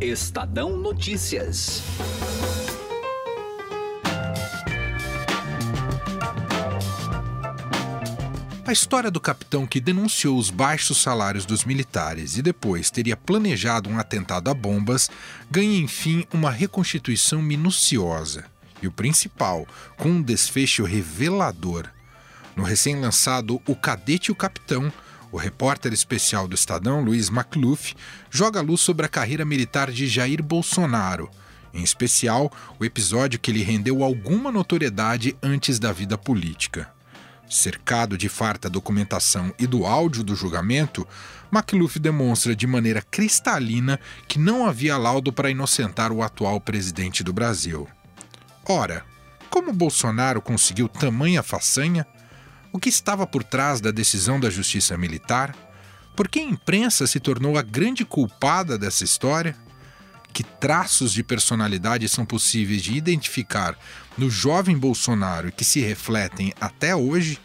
Estadão Notícias. A história do capitão que denunciou os baixos salários dos militares e depois teria planejado um atentado a bombas ganha, enfim, uma reconstituição minuciosa. E o principal, com um desfecho revelador. No recém-lançado O Cadete e o Capitão, o repórter especial do Estadão, Luiz Macluf, joga luz sobre a carreira militar de Jair Bolsonaro, em especial o episódio que lhe rendeu alguma notoriedade antes da vida política. Cercado de farta documentação e do áudio do julgamento, Macluf demonstra de maneira cristalina que não havia laudo para inocentar o atual presidente do Brasil. Ora, como Bolsonaro conseguiu tamanha façanha? O que estava por trás da decisão da justiça militar? Por que a imprensa se tornou a grande culpada dessa história? Que traços de personalidade são possíveis de identificar no jovem Bolsonaro que se refletem até hoje?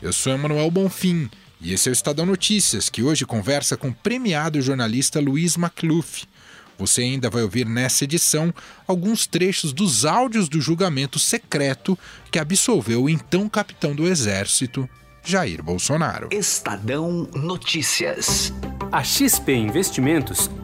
Eu sou Emanuel Bonfim e esse é o Estadão Notícias, que hoje conversa com o premiado jornalista Luiz Macluf você ainda vai ouvir nessa edição alguns trechos dos áudios do julgamento secreto que absolveu o então capitão do Exército, Jair Bolsonaro. Estadão Notícias. A XP Investimentos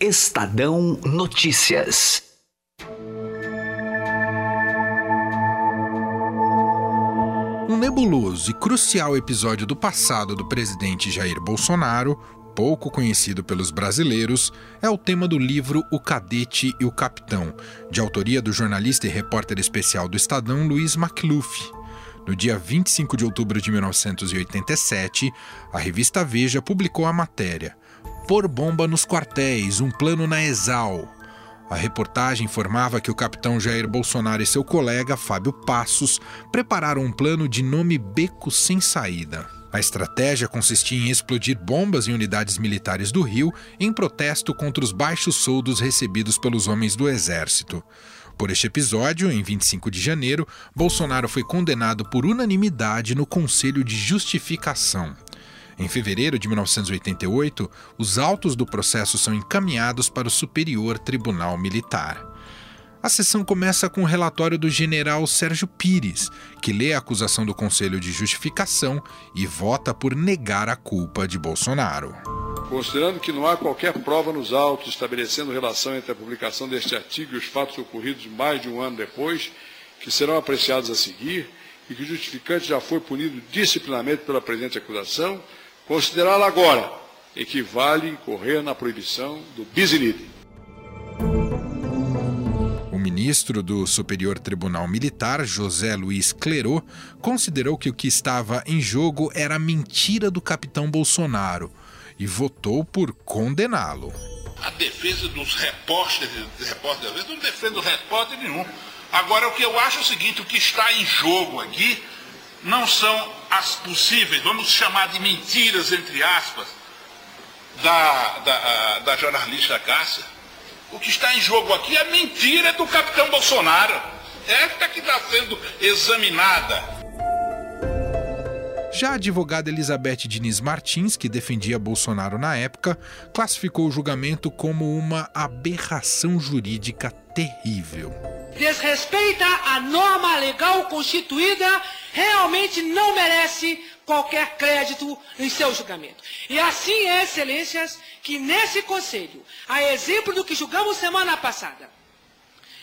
Estadão Notícias. Um nebuloso e crucial episódio do passado do presidente Jair Bolsonaro, pouco conhecido pelos brasileiros, é o tema do livro O Cadete e o Capitão, de autoria do jornalista e repórter especial do Estadão Luiz Macluf. No dia 25 de outubro de 1987, a revista Veja publicou a matéria Pôr bomba nos quartéis, um plano na Exal. A reportagem informava que o capitão Jair Bolsonaro e seu colega Fábio Passos prepararam um plano de nome Beco Sem Saída. A estratégia consistia em explodir bombas em unidades militares do Rio em protesto contra os baixos soldos recebidos pelos homens do Exército. Por este episódio, em 25 de janeiro, Bolsonaro foi condenado por unanimidade no Conselho de Justificação. Em fevereiro de 1988, os autos do processo são encaminhados para o Superior Tribunal Militar. A sessão começa com o relatório do general Sérgio Pires, que lê a acusação do Conselho de Justificação e vota por negar a culpa de Bolsonaro. Considerando que não há qualquer prova nos autos estabelecendo relação entre a publicação deste artigo e os fatos ocorridos mais de um ano depois, que serão apreciados a seguir, e que o justificante já foi punido disciplinarmente pela presente acusação, considerá-la agora equivale incorrer na proibição do bis in idem. O ministro do Superior Tribunal Militar, José Luiz Clerot, considerou que o que estava em jogo era a mentira do capitão Bolsonaro e votou por condená-lo. A defesa dos repórteres, repórteres não defendo repórter nenhum. Agora, o que eu acho é o seguinte: o que está em jogo aqui não são as possíveis, vamos chamar de mentiras, entre aspas, da, da, da jornalista Cássia. O que está em jogo aqui é a mentira do capitão Bolsonaro. Esta que está sendo examinada. Já a advogada Elizabeth Diniz Martins, que defendia Bolsonaro na época, classificou o julgamento como uma aberração jurídica terrível. Desrespeita a norma legal constituída, realmente não merece qualquer crédito em seu julgamento. E assim é, excelências, que nesse conselho, a exemplo do que julgamos semana passada,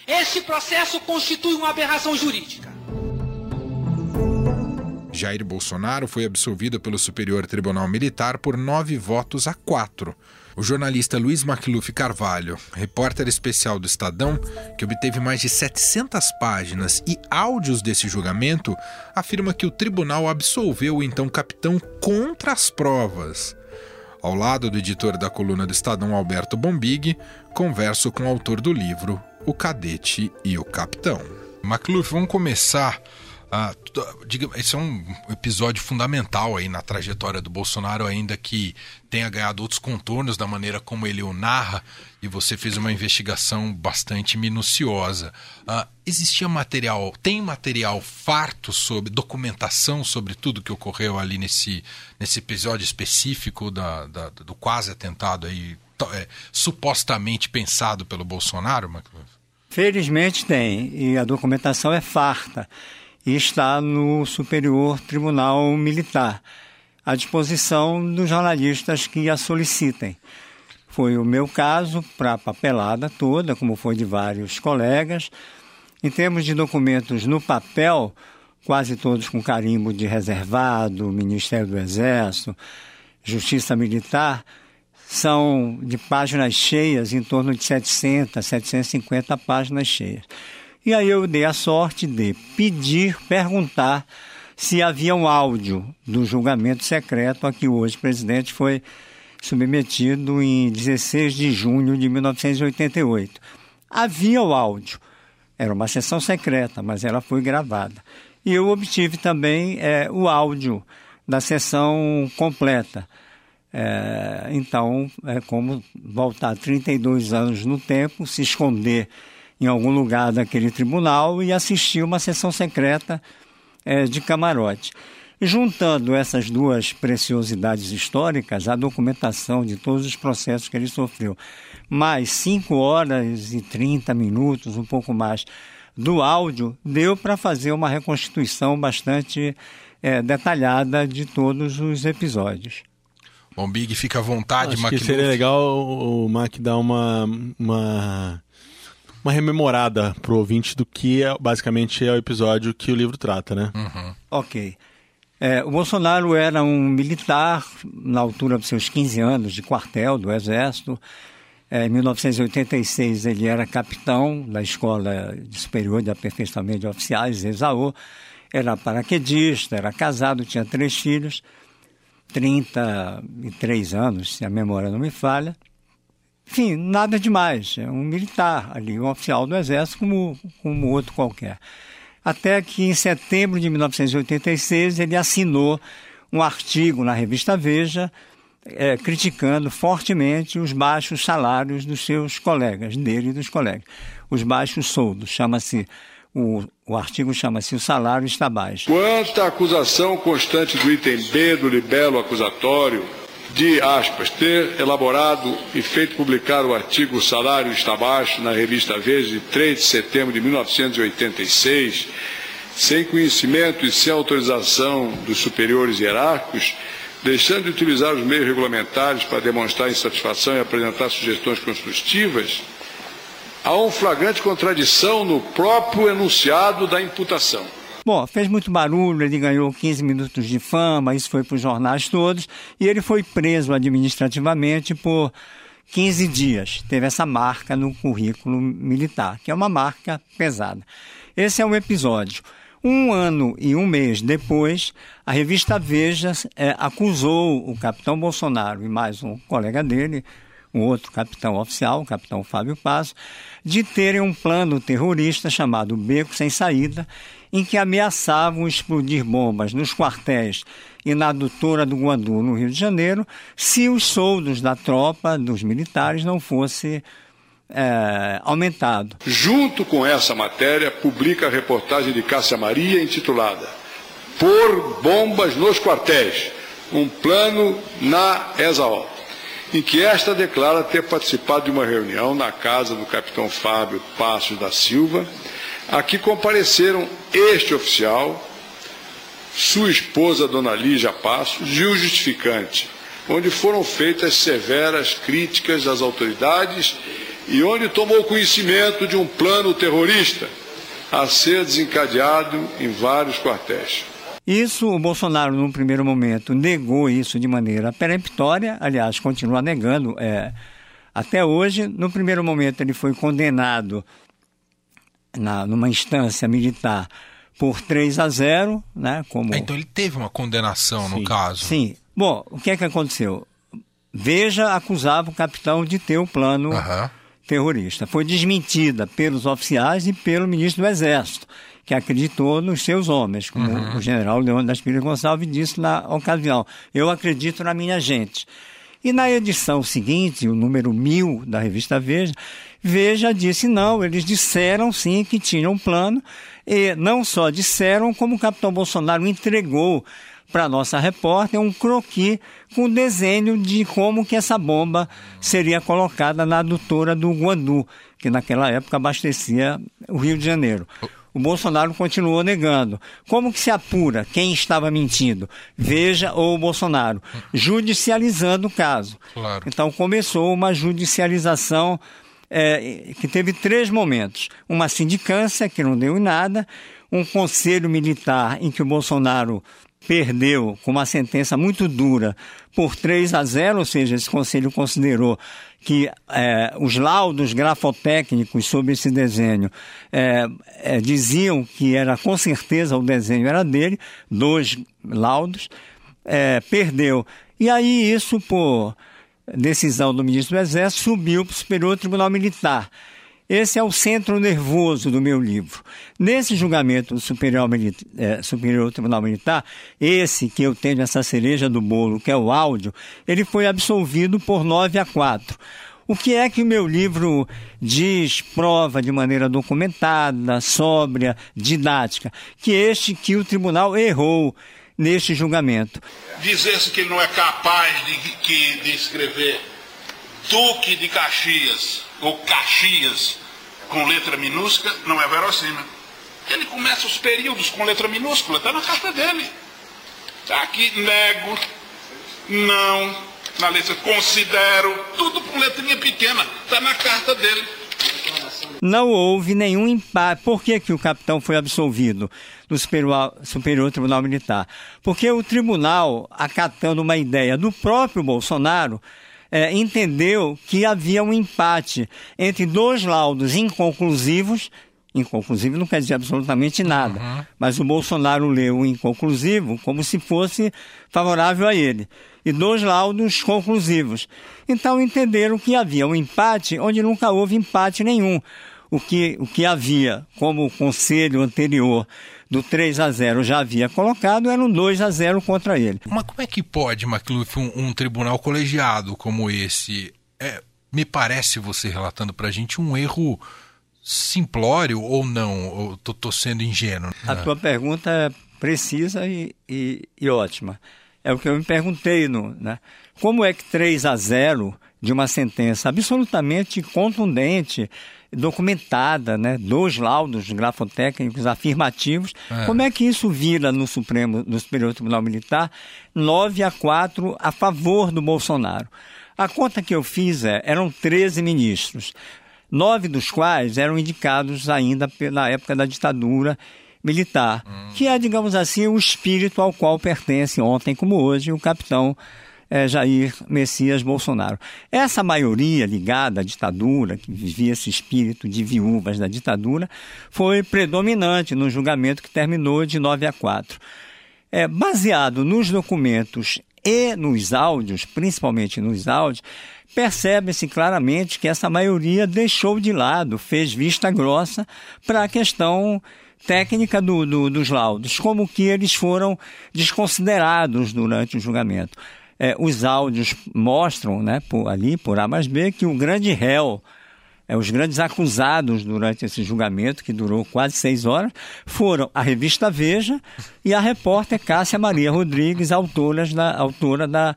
este processo constitui uma aberração jurídica. Jair Bolsonaro foi absolvido pelo Superior Tribunal Militar por nove votos a quatro. O jornalista Luiz Macluf Carvalho, repórter especial do Estadão, que obteve mais de 700 páginas e áudios desse julgamento, afirma que o tribunal absolveu o então capitão contra as provas. Ao lado do editor da coluna do Estadão, Alberto Bombig, converso com o autor do livro O Cadete e o Capitão. McLuff, vamos começar ah, esse é um episódio fundamental aí na trajetória do Bolsonaro, ainda que tenha ganhado outros contornos da maneira como ele o narra, e você fez uma investigação bastante minuciosa. Ah, existia material, tem material farto sobre, documentação sobre tudo que ocorreu ali nesse, nesse episódio específico da, da do quase atentado aí, é, supostamente pensado pelo Bolsonaro, Felizmente tem, e a documentação é farta e está no Superior Tribunal Militar, à disposição dos jornalistas que a solicitem. Foi o meu caso para a papelada toda, como foi de vários colegas. Em termos de documentos no papel, quase todos com carimbo de reservado, Ministério do Exército, Justiça Militar, são de páginas cheias, em torno de 700, 750 páginas cheias. E aí eu dei a sorte de pedir, perguntar se havia um áudio do julgamento secreto a que hoje o presidente foi submetido em 16 de junho de 1988. Havia o áudio. Era uma sessão secreta, mas ela foi gravada. E eu obtive também é, o áudio da sessão completa. É, então, é como voltar 32 anos no tempo, se esconder em algum lugar daquele tribunal e assistir uma sessão secreta é, de camarote. Juntando essas duas preciosidades históricas, a documentação de todos os processos que ele sofreu, mais 5 horas e 30 minutos, um pouco mais, do áudio, deu para fazer uma reconstituição bastante é, detalhada de todos os episódios. Bom, Big, fica à vontade, Acho que seria legal o Mac dar uma, uma uma rememorada pro ouvinte do que é, basicamente é o episódio que o livro trata, né? Uhum. Ok. É, o Bolsonaro era um militar na altura dos seus 15 anos de quartel do Exército. É, em 1986 ele era capitão da Escola Superior de Aperfeiçoamento de Oficiais, ESAO. Era paraquedista, era casado, tinha três filhos, 33 anos, se a memória não me falha. Enfim, nada demais. É um militar ali, um oficial do Exército como, como outro qualquer. Até que em setembro de 1986 ele assinou um artigo na revista Veja é, criticando fortemente os baixos salários dos seus colegas, dele e dos colegas. Os baixos soldos, chama-se o, o, artigo chama-se O Salário Está Baixo. Quanto à acusação constante do item B do libelo acusatório, de, aspas, ter elaborado e feito publicar o artigo Salário está baixo na revista Veja de 3 de setembro de 1986, sem conhecimento e sem autorização dos superiores hierárquicos, deixando de utilizar os meios regulamentares para demonstrar insatisfação e apresentar sugestões construtivas, há um flagrante contradição no próprio enunciado da imputação. Bom, fez muito barulho, ele ganhou 15 minutos de fama, isso foi para os jornais todos, e ele foi preso administrativamente por 15 dias. Teve essa marca no currículo militar, que é uma marca pesada. Esse é um episódio. Um ano e um mês depois, a revista Veja é, acusou o capitão Bolsonaro e mais um colega dele, um outro capitão oficial, o capitão Fábio Passo, de terem um plano terrorista chamado Beco Sem Saída, em que ameaçavam explodir bombas nos quartéis e na adutora do Guandu, no Rio de Janeiro, se os soldos da tropa, dos militares, não fossem é, aumentado. Junto com essa matéria, publica a reportagem de Cássia Maria intitulada Por Bombas nos Quartéis, um plano na ESAO, em que esta declara ter participado de uma reunião na casa do capitão Fábio Passos da Silva, Aqui compareceram este oficial, sua esposa, Dona Lígia Passos, e o justificante, onde foram feitas severas críticas às autoridades e onde tomou conhecimento de um plano terrorista a ser desencadeado em vários quartéis. Isso, o Bolsonaro, num primeiro momento, negou isso de maneira peremptória, aliás, continua negando é, até hoje. No primeiro momento, ele foi condenado na, numa instância militar por 3 a 0, né? Como... É, então ele teve uma condenação sim, no caso. Sim. Bom, o que é que aconteceu? Veja acusava o capitão de ter o plano Aham. terrorista. Foi desmentida pelos oficiais e pelo ministro do Exército, que acreditou nos seus homens, como o general Leônidas das Pires Gonçalves disse na ocasião. Eu acredito na minha gente. E na edição seguinte, o número 1000 da revista Veja, Veja disse não, eles disseram sim que tinham um plano, e não só disseram, como o capitão Bolsonaro entregou para nossa repórter um croquis com desenho de como que essa bomba seria colocada na adutora do Guandu, que naquela época abastecia o Rio de Janeiro. O Bolsonaro continuou negando. Como que se apura quem estava mentindo? Veja ou o Bolsonaro, judicializando o caso. Claro. Então começou uma judicialização é, que teve três momentos: uma sindicância que não deu em nada, um conselho militar em que o Bolsonaro perdeu com uma sentença muito dura por 3 a 0, ou seja, esse conselho considerou que é, os laudos grafotécnicos sobre esse desenho é, é, diziam que era com certeza o desenho era dele, dois laudos, é, perdeu. E aí isso, por decisão do ministro do Exército, subiu para o Superior Tribunal Militar. Esse é o centro nervoso do meu livro. Nesse julgamento do Superior, eh, Superior Tribunal Militar, esse que eu tenho essa cereja do bolo, que é o áudio, ele foi absolvido por 9 a 4. O que é que o meu livro diz, prova de maneira documentada, sóbria, didática? Que este que o tribunal errou neste julgamento. Dizer-se que ele não é capaz de, que- de escrever Duque de Caxias ou Caxias com letra minúscula não é verossímil. Ele começa os períodos com letra minúscula, está na carta dele. Está aqui, nego, não, na letra considero, tudo com letrinha pequena, está na carta dele. não houve nenhum empate. Por que, que o capitão foi absolvido no Superior, Superior Tribunal Militar? Porque o tribunal, acatando uma ideia do próprio Bolsonaro, eh, entendeu que havia um empate entre dois laudos inconclusivos. Inconclusivo não quer dizer absolutamente nada, mas o Bolsonaro leu o inconclusivo como se fosse favorável a ele. E dois laudos conclusivos. Então entenderam que havia um empate onde nunca houve empate nenhum. O que, o que havia, como o conselho anterior do 3 a 0 já havia colocado, era um 2 a 0 contra ele. Mas como é que pode, McLuff, um, um tribunal colegiado como esse, é, me parece você relatando pra gente um erro simplório ou não? Ou tô, tô sendo ingênuo? A tua pergunta é precisa e, e, e ótima. É o que eu me perguntei. No, né? Como é que 3 a 0 de uma sentença absolutamente contundente, documentada, né? dois laudos grafotécnicos afirmativos, como é que isso vira no Supremo, no Superior Tribunal Militar 9 a 4 a favor do Bolsonaro? A conta que eu fiz é, eram 13 ministros nove dos quais eram indicados ainda pela época da ditadura militar, que é, digamos assim, o espírito ao qual pertence ontem como hoje o capitão eh, Jair Messias Bolsonaro. Essa maioria ligada à ditadura, que vivia esse espírito de viúvas da ditadura, foi predominante no julgamento que terminou de 9 a 4. É, baseado nos documentos e nos áudios, principalmente nos áudios, percebe-se claramente que essa maioria deixou de lado, fez vista grossa para a questão técnica do, do, dos laudos, como que eles foram desconsiderados durante o julgamento. É, os áudios mostram, né, por, ali, por A mais B, que o grande réu, é, os grandes acusados durante esse julgamento, que durou quase seis horas, foram a revista Veja e a repórter Cássia Maria Rodrigues, autoras da, autora da,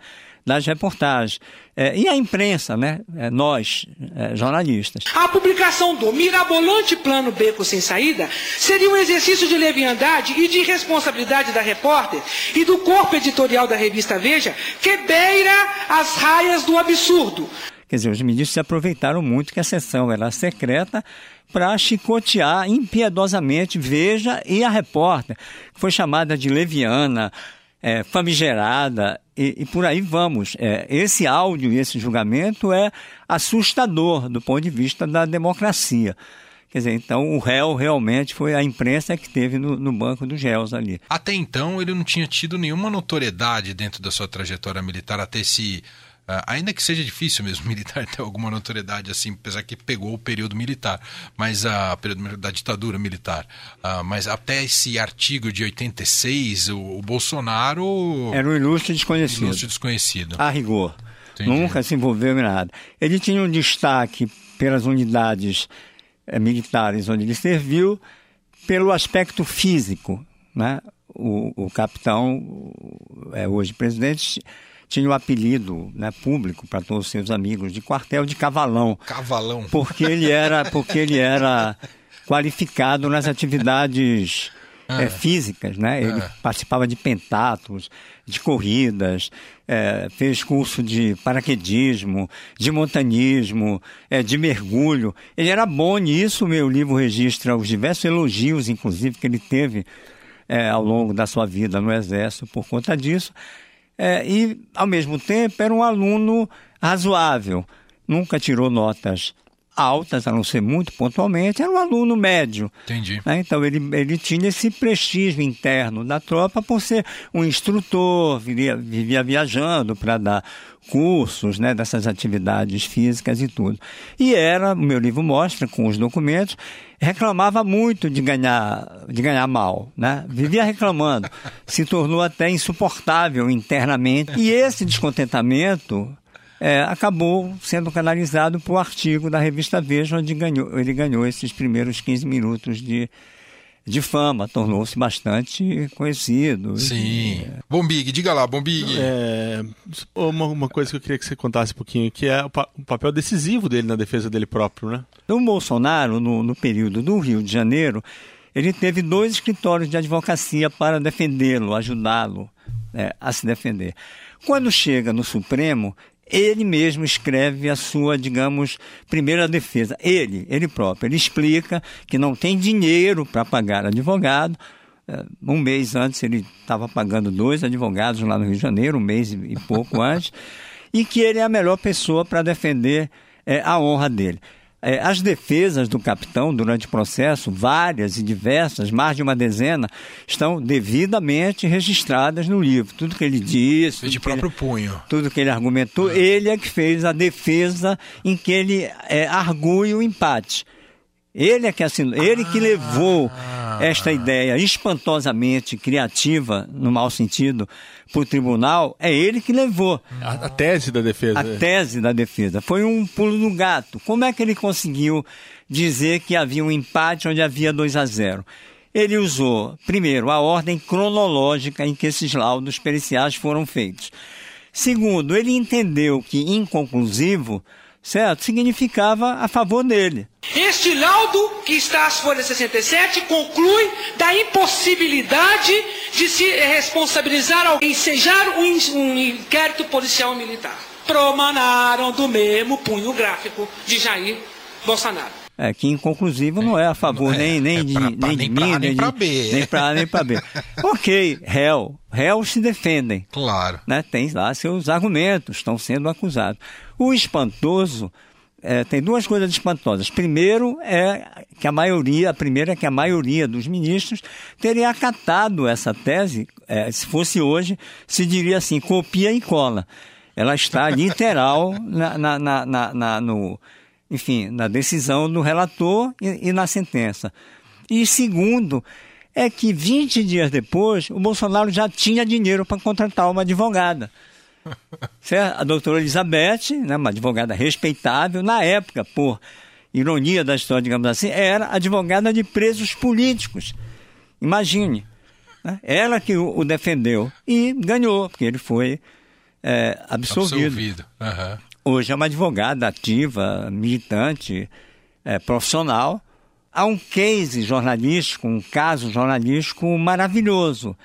das reportagens. É, e a imprensa, né? É, nós, é, jornalistas. A publicação do mirabolante plano Beco Sem Saída seria um exercício de leviandade e de irresponsabilidade da repórter e do corpo editorial da revista Veja, que beira as raias do absurdo. Quer dizer, os ministros se aproveitaram muito que a sessão era secreta para chicotear impiedosamente Veja e a repórter, que foi chamada de leviana, é, famigerada e, e por aí vamos. É, esse áudio e esse julgamento é assustador do ponto de vista da democracia. Quer dizer, então o réu realmente foi a imprensa que teve no, no banco dos réus ali. Até então ele não tinha tido nenhuma notoriedade dentro da sua trajetória militar até esse Uh, ainda que seja difícil mesmo militar ter alguma notoriedade assim, apesar que pegou o período militar, mas a período da ditadura militar. Uh, mas até esse artigo de 86, o, o Bolsonaro era um ilustre desconhecido. Ilustre desconhecido. A rigor. Entendi. Nunca se envolveu em nada. Ele tinha um destaque pelas unidades eh, militares onde ele serviu, pelo aspecto físico, né? O, o capitão, é, hoje presidente, tinha o apelido né, público para todos os seus amigos de quartel de cavalão. Cavalão. Porque ele era, porque ele era qualificado nas atividades ah. é, físicas, né? Ele ah. participava de pentátulos, de corridas, é, fez curso de paraquedismo, de montanismo, é, de mergulho. Ele era bom nisso, meu livro registra os diversos elogios, inclusive, que ele teve é, ao longo da sua vida no Exército por conta disso. É, e, ao mesmo tempo, era um aluno razoável. Nunca tirou notas altas, a não ser muito pontualmente, era um aluno médio. Entendi. Né? Então ele, ele tinha esse prestígio interno da tropa por ser um instrutor, vivia, vivia viajando para dar cursos né, dessas atividades físicas e tudo. E era, o meu livro mostra com os documentos, reclamava muito de ganhar, de ganhar mal, né? Vivia reclamando, se tornou até insuportável internamente. E esse descontentamento é, acabou sendo canalizado para o artigo da revista Veja, onde ganhou, ele ganhou esses primeiros 15 minutos de, de fama, tornou-se bastante conhecido. Sim. É... Bombig, diga lá, Bombig. É, uma, uma, coisa que eu queria que você contasse um pouquinho, que é o, pa o papel decisivo dele na defesa dele próprio, né? O Bolsonaro, no, no período do Rio de Janeiro, ele teve dois escritórios de advocacia para defendê-lo, ajudá-lo é, a se defender. Quando chega no Supremo, ele mesmo escreve a sua, digamos, primeira defesa. Ele, ele próprio, ele explica que não tem dinheiro para pagar advogado. É, um mês antes ele estava pagando dois advogados lá no Rio de Janeiro, um mês e pouco antes, e que ele é a melhor pessoa para defender é, a honra dele. É, as defesas do capitão durante o processo, várias e diversas, mais de uma dezena, estão devidamente registradas no livro. Tudo que ele disse. De próprio ele, punho. Tudo que ele argumentou, ah. ele é que fez a defesa em que ele é, argui o empate. Ele é que assinou, ele que levou ah. esta ideia espantosamente criativa, no mau sentido, para o tribunal, é ele que levou. A, a, tese da defesa. A tese da defesa. Foi um pulo do gato. Como é que ele conseguiu dizer que havia um empate onde havia 2 a 0? Ele usou, primeiro, a ordem cronológica em que esses laudos periciais foram feitos. Segundo, ele entendeu que inconclusivo certo? Significava a favor dele. Este laudo, que está às folhas 67, conclui da impossibilidade de se responsabilizar alguém, ensejar um, um inquérito policial militar. Promanaram do mesmo punho gráfico de Jair Bolsonaro. É, que inconclusivo não é a favor é, nem, nem, é de, pra, nem, nem de mim, nem, nem para B. Nem para nem para B. ok, réu. Réus se defendem. Claro. Né? Tem lá seus argumentos, estão sendo acusados. O espantoso é, tem duas coisas espantosas. Primeiro é que a maioria, a primeira é que a maioria dos ministros teria acatado essa tese, é, se fosse hoje, se diria assim, copia e cola. Ela está literal na, na, na, na no, enfim, na decisão do relator e, e na sentença. E segundo, é que 20 dias depois, o Bolsonaro já tinha dinheiro para contratar uma advogada. Certo? A doutora Elizabeth, né, uma advogada respeitável, na época, por ironia da história, digamos assim, era advogada de presos políticos. Imagine. Né? Ela que o, defendeu e ganhou, porque ele foi é, absolvido. absolvido. Uhum. Hoje é uma advogada ativa, militante, é, profissional. Há um case jornalístico, um caso jornalístico maravilhoso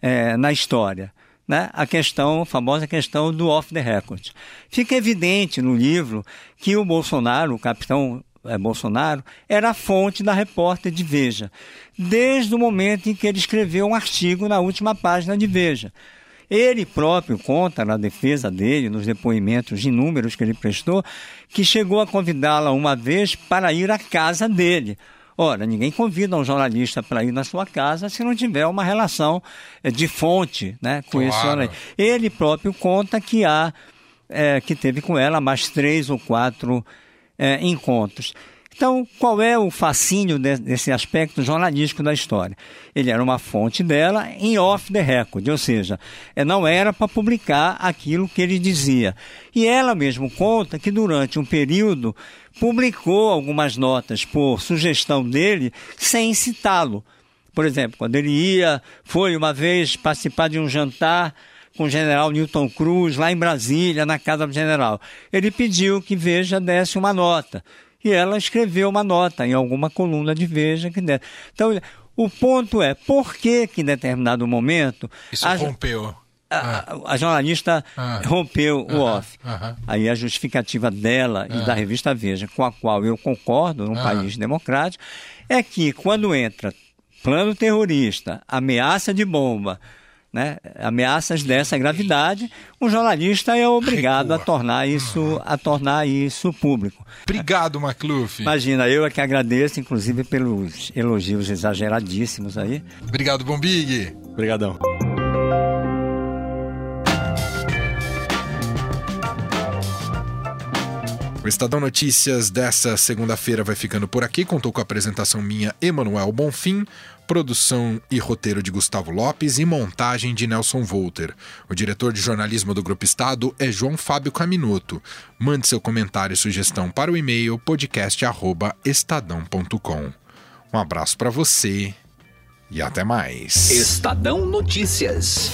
é, na história. Né? A questão, a famosa questão do off the record. Fica evidente no livro que o Bolsonaro, o capitão é, Bolsonaro, era a fonte da repórter de Veja, desde o momento em que ele escreveu um artigo na última página de Veja. Ele próprio conta na defesa dele, nos depoimentos inúmeros que ele prestou, que chegou a convidá-la uma vez para ir à casa dele. Ora, ninguém convida um jornalista para ir na sua casa se não tiver uma relação eh, de fonte né, com claro. esse jornalista. Ele próprio conta que há é, que teve com ela mais três ou quatro é, encontros. Então, qual é o fascínio desse aspecto jornalístico da história? Ele era uma fonte dela em off the record, ou seja, é, não era para publicar aquilo que ele dizia. E ela mesmo conta que durante um período publicou algumas notas por sugestão dele sem citá-lo. Por exemplo, quando ele ia, foi uma vez participar de um jantar com o general Newton Cruz, lá em Brasília, na casa do general. Ele pediu que Veja desse uma nota e ela escreveu uma nota em alguma coluna de Veja que desse. Então, o ponto é, por que que em determinado momento... Isso a, rompeu. A, a, a jornalista ah. rompeu o off. Aí a justificativa dela e da revista Veja, com a qual eu concordo num país democrático, é que quando entra plano terrorista, ameaça de bomba, né, ameaças dessa gravidade, o jornalista é obrigado Recua. a tornar isso a tornar isso público. Obrigado, Macluf. Imagina, eu é que agradeço, inclusive pelos elogios exageradíssimos aí. Obrigado, Bombig. Obrigadão. O Estadão Notícias dessa segunda-feira vai ficando por aqui. Contou com a apresentação minha, Emanuel Bonfim, produção e roteiro de Gustavo Lopes e montagem de Nelson Volter. O diretor de jornalismo do Grupo Estado é João Fábio Caminuto. Mande seu comentário e sugestão para o e-mail podcast@estadão.com. Um abraço para você e até mais. Estadão Notícias.